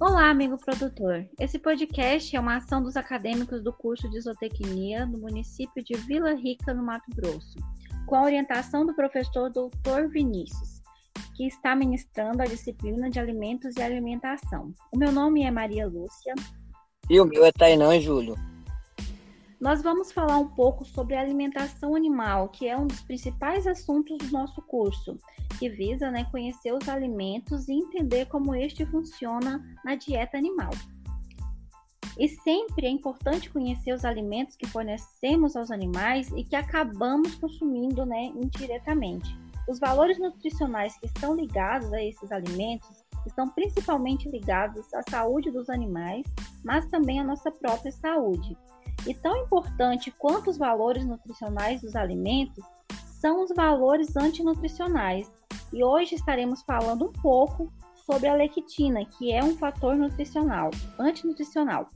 Olá, amigo produtor. Esse podcast é uma ação dos acadêmicos do curso de zootecnia no município de Vila Rica, no Mato Grosso, com a orientação do professor Dr. Vinícius, que está ministrando a disciplina de alimentos e alimentação. O meu nome é Maria Lúcia. E o meu é Tainã Júlio. Nós vamos falar um pouco sobre alimentação animal, que é um dos principais assuntos do nosso curso, que visa né, conhecer os alimentos e entender como este funciona na dieta animal. E sempre é importante conhecer os alimentos que fornecemos aos animais e que acabamos consumindo né, indiretamente. Os valores nutricionais que estão ligados a esses alimentos estão principalmente ligados à saúde dos animais, mas também à nossa própria saúde. E tão importante quanto os valores nutricionais dos alimentos são os valores antinutricionais. E hoje estaremos falando um pouco sobre a lectina, que é um fator nutricional, antinutricional.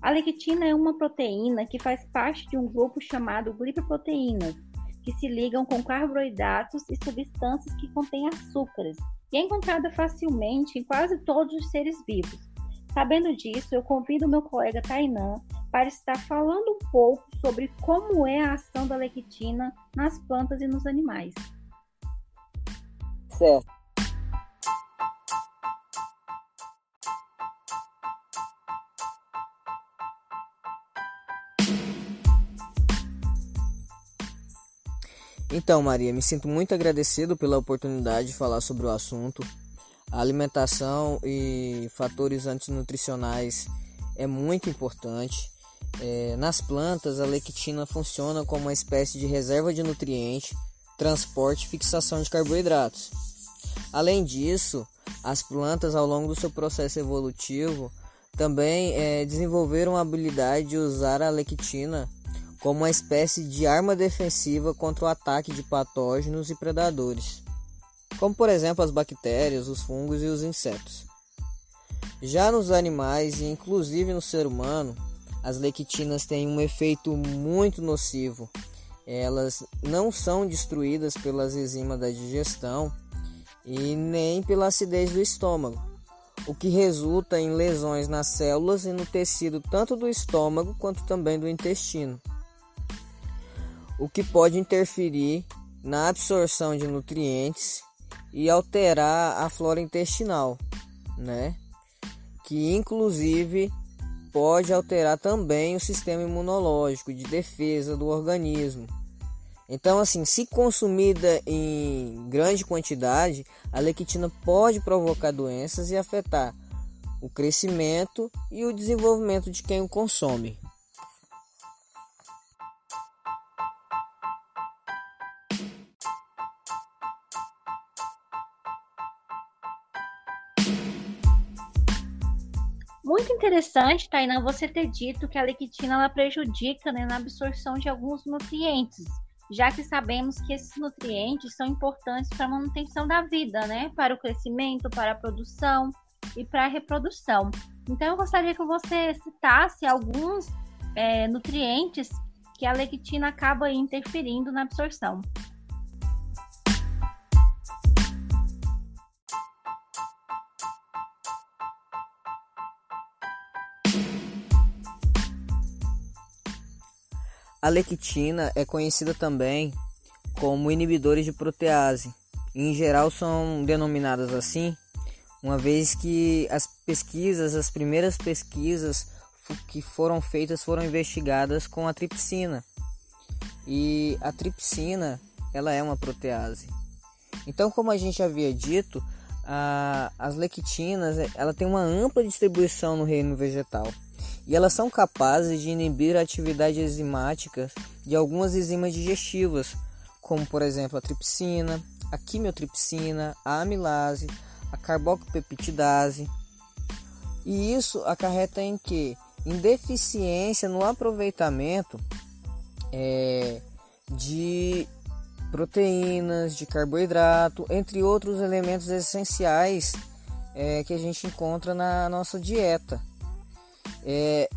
A lectina é uma proteína que faz parte de um grupo chamado glicoproteínas, que se ligam com carboidratos e substâncias que contêm açúcares, e é encontrada facilmente em quase todos os seres vivos. Sabendo disso, eu convido meu colega Tainan para estar falando um pouco sobre como é a ação da lectina nas plantas e nos animais. Certo. Então, Maria, me sinto muito agradecido pela oportunidade de falar sobre o assunto. A alimentação e fatores antinutricionais é muito importante é, nas plantas, a lectina funciona como uma espécie de reserva de nutriente, transporte e fixação de carboidratos. Além disso, as plantas, ao longo do seu processo evolutivo, também é, desenvolveram a habilidade de usar a lectina como uma espécie de arma defensiva contra o ataque de patógenos e predadores, como por exemplo as bactérias, os fungos e os insetos. Já nos animais e inclusive no ser humano, as lectinas têm um efeito muito nocivo. Elas não são destruídas pelas enzimas da digestão e nem pela acidez do estômago, o que resulta em lesões nas células e no tecido tanto do estômago quanto também do intestino, o que pode interferir na absorção de nutrientes e alterar a flora intestinal, né? Que inclusive pode alterar também o sistema imunológico de defesa do organismo. Então, assim, se consumida em grande quantidade, a lectina pode provocar doenças e afetar o crescimento e o desenvolvimento de quem o consome. Muito interessante, Tainá, você ter dito que a lectina ela prejudica né, na absorção de alguns nutrientes, já que sabemos que esses nutrientes são importantes para a manutenção da vida, né? Para o crescimento, para a produção e para a reprodução. Então, eu gostaria que você citasse alguns é, nutrientes que a lectina acaba interferindo na absorção. A lectina é conhecida também como inibidores de protease. Em geral são denominadas assim, uma vez que as pesquisas, as primeiras pesquisas que foram feitas foram investigadas com a tripsina. E a tripsina, ela é uma protease. Então, como a gente havia dito, a, as lectinas, ela tem uma ampla distribuição no reino vegetal e elas são capazes de inibir a atividade enzimática de algumas enzimas digestivas, como por exemplo a tripsina, a quimiotripsina, a amilase, a carboxipeptidase. E isso acarreta em que? Em deficiência no aproveitamento é, de proteínas, de carboidrato, entre outros elementos essenciais é, que a gente encontra na nossa dieta. É,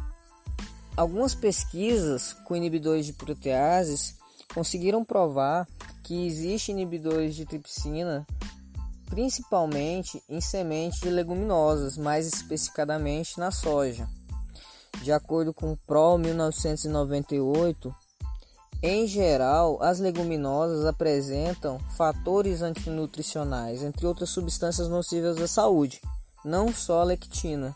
algumas pesquisas com inibidores de proteases conseguiram provar que existem inibidores de tripsina principalmente em sementes de leguminosas, mais especificadamente na soja. De acordo com o PRO 1998, em geral, as leguminosas apresentam fatores antinutricionais, entre outras substâncias nocivas à saúde, não só a lectina.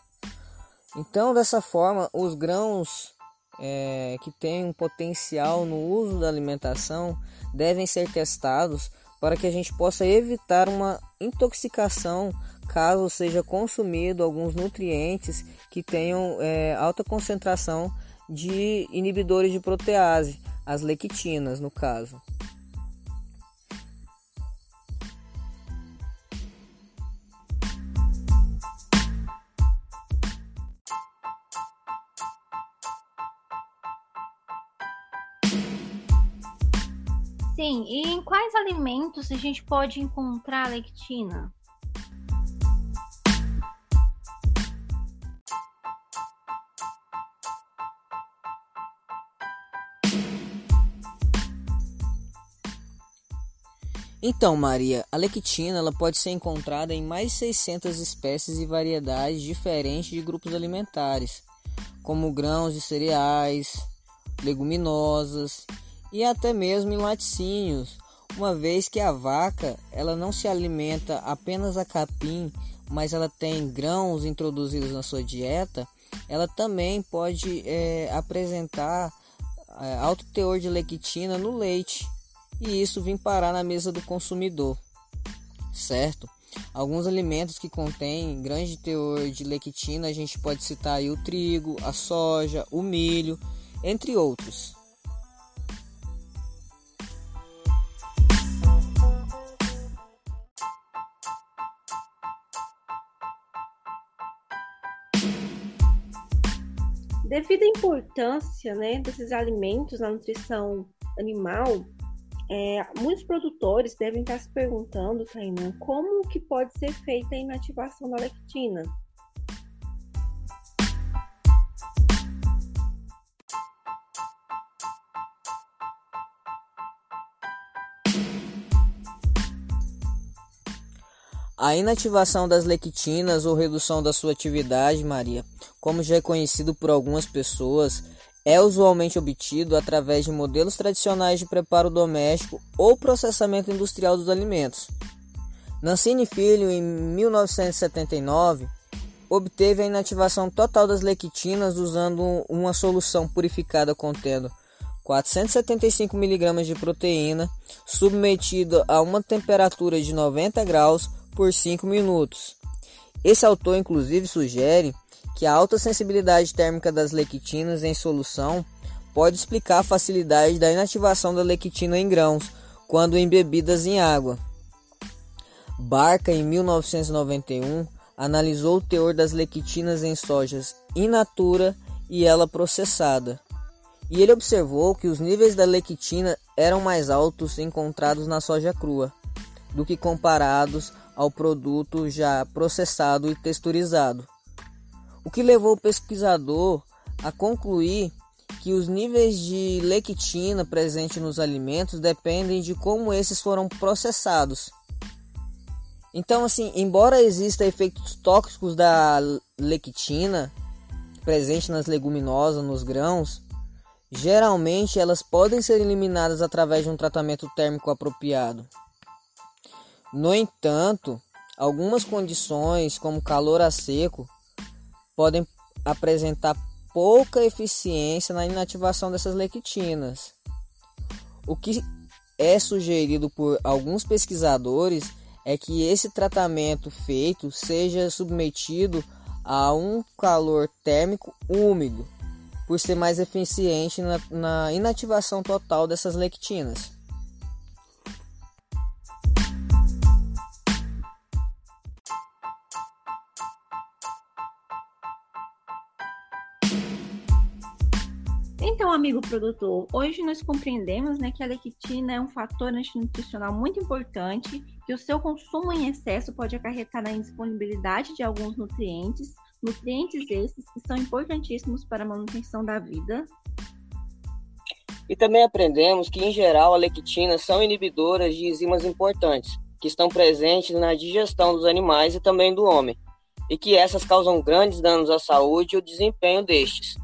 Então, dessa forma, os grãos é, que têm um potencial no uso da alimentação devem ser testados para que a gente possa evitar uma intoxicação caso seja consumido alguns nutrientes que tenham é, alta concentração de inibidores de protease, as lectinas no caso. Quais alimentos a gente pode encontrar lectina? Então, Maria, a lectina ela pode ser encontrada em mais de 600 espécies e variedades diferentes de grupos alimentares, como grãos de cereais, leguminosas e até mesmo em laticínios, uma vez que a vaca ela não se alimenta apenas a capim, mas ela tem grãos introduzidos na sua dieta, ela também pode é, apresentar é, alto teor de lectina no leite e isso vir parar na mesa do consumidor, certo? Alguns alimentos que contêm grande teor de lectina, a gente pode citar aí o trigo, a soja, o milho, entre outros. Devido à importância né, desses alimentos na nutrição animal, é, muitos produtores devem estar se perguntando, Tainan, como que pode ser feita a inativação da lectina? A inativação das lectinas ou redução da sua atividade, Maria, como já é conhecido por algumas pessoas, é usualmente obtido através de modelos tradicionais de preparo doméstico ou processamento industrial dos alimentos. Nancini Filho, em 1979, obteve a inativação total das lectinas usando uma solução purificada contendo 475 mg de proteína, submetida a uma temperatura de 90 graus por 5 minutos. Esse autor, inclusive, sugere que a alta sensibilidade térmica das lectinas em solução pode explicar a facilidade da inativação da lectina em grãos quando embebidas em água. Barca, em 1991, analisou o teor das lectinas em sojas in natura e ela processada. E ele observou que os níveis da lectina eram mais altos encontrados na soja crua do que comparados ao produto já processado e texturizado o que levou o pesquisador a concluir que os níveis de lectina presentes nos alimentos dependem de como esses foram processados. Então, assim, embora existam efeitos tóxicos da lectina presente nas leguminosas, nos grãos, geralmente elas podem ser eliminadas através de um tratamento térmico apropriado. No entanto, algumas condições, como calor a seco, podem apresentar pouca eficiência na inativação dessas lectinas. O que é sugerido por alguns pesquisadores é que esse tratamento feito seja submetido a um calor térmico úmido, por ser mais eficiente na, na inativação total dessas lectinas. Então, amigo produtor, hoje nós compreendemos né, que a lectina é um fator nutricional muito importante, que o seu consumo em excesso pode acarretar na indisponibilidade de alguns nutrientes, nutrientes esses que são importantíssimos para a manutenção da vida. E também aprendemos que, em geral, a lectina são inibidoras de enzimas importantes, que estão presentes na digestão dos animais e também do homem, e que essas causam grandes danos à saúde e o desempenho destes.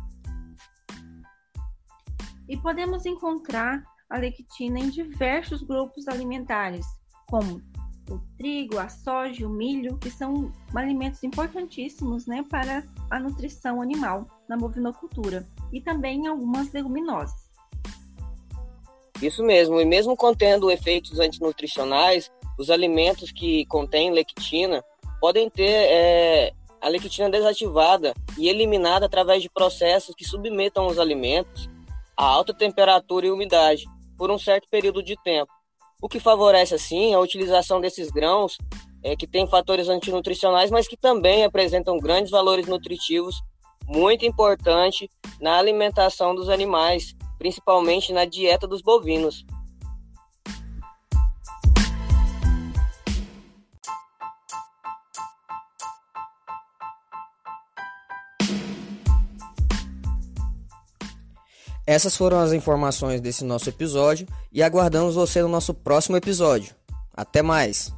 E podemos encontrar a lectina em diversos grupos alimentares, como o trigo, a soja, o milho, que são alimentos importantíssimos né, para a nutrição animal na bovinocultura, e também algumas leguminosas. Isso mesmo, e mesmo contendo efeitos antinutricionais, os alimentos que contêm lectina podem ter é, a lectina desativada e eliminada através de processos que submetam os alimentos a alta temperatura e umidade por um certo período de tempo, o que favorece assim a utilização desses grãos é, que têm fatores antinutricionais, mas que também apresentam grandes valores nutritivos, muito importante na alimentação dos animais principalmente na dieta dos bovinos. Essas foram as informações desse nosso episódio e aguardamos você no nosso próximo episódio. Até mais!